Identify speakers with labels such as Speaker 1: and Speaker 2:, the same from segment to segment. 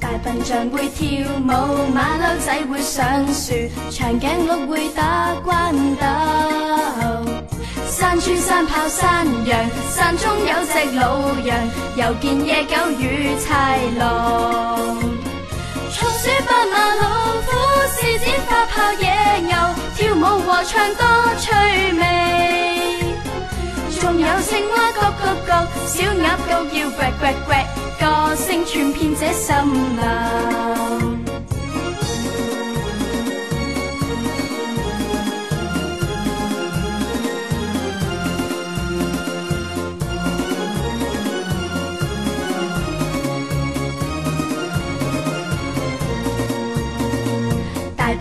Speaker 1: 大笨象会跳舞，马骝仔会上树，长颈鹿会打关斗，山猪、山炮山羊，山中有只老羊。又见野狗与豺狼，松鼠、斑马、老虎、狮子、发泡野牛，跳舞和唱多趣味。仲有青蛙呱呱呱，小鸭高叫呱呱呱，歌声传遍这森林。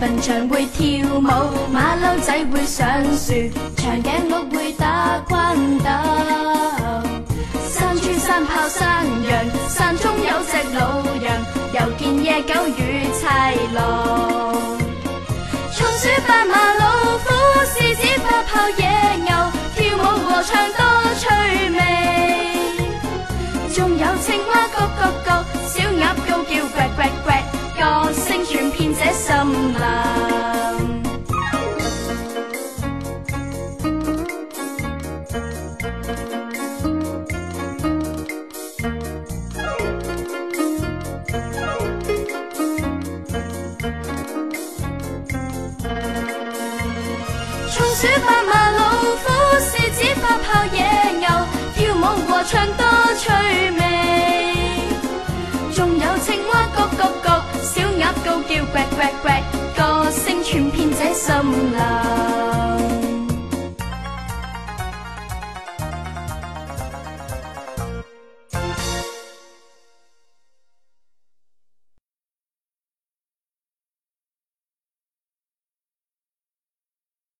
Speaker 1: 笨象会跳舞，马骝仔会上树，长颈鹿会打关斗。山猪、山炮山羊，山中有只老人，又见野狗与豺狼。松鼠斑马，老虎狮子花豹、野牛，跳舞和唱。数百万老虎、狮子、花豹野牛，跳舞和唱多趣味。仲有青蛙呱呱呱，小鸭高叫呱呱呱。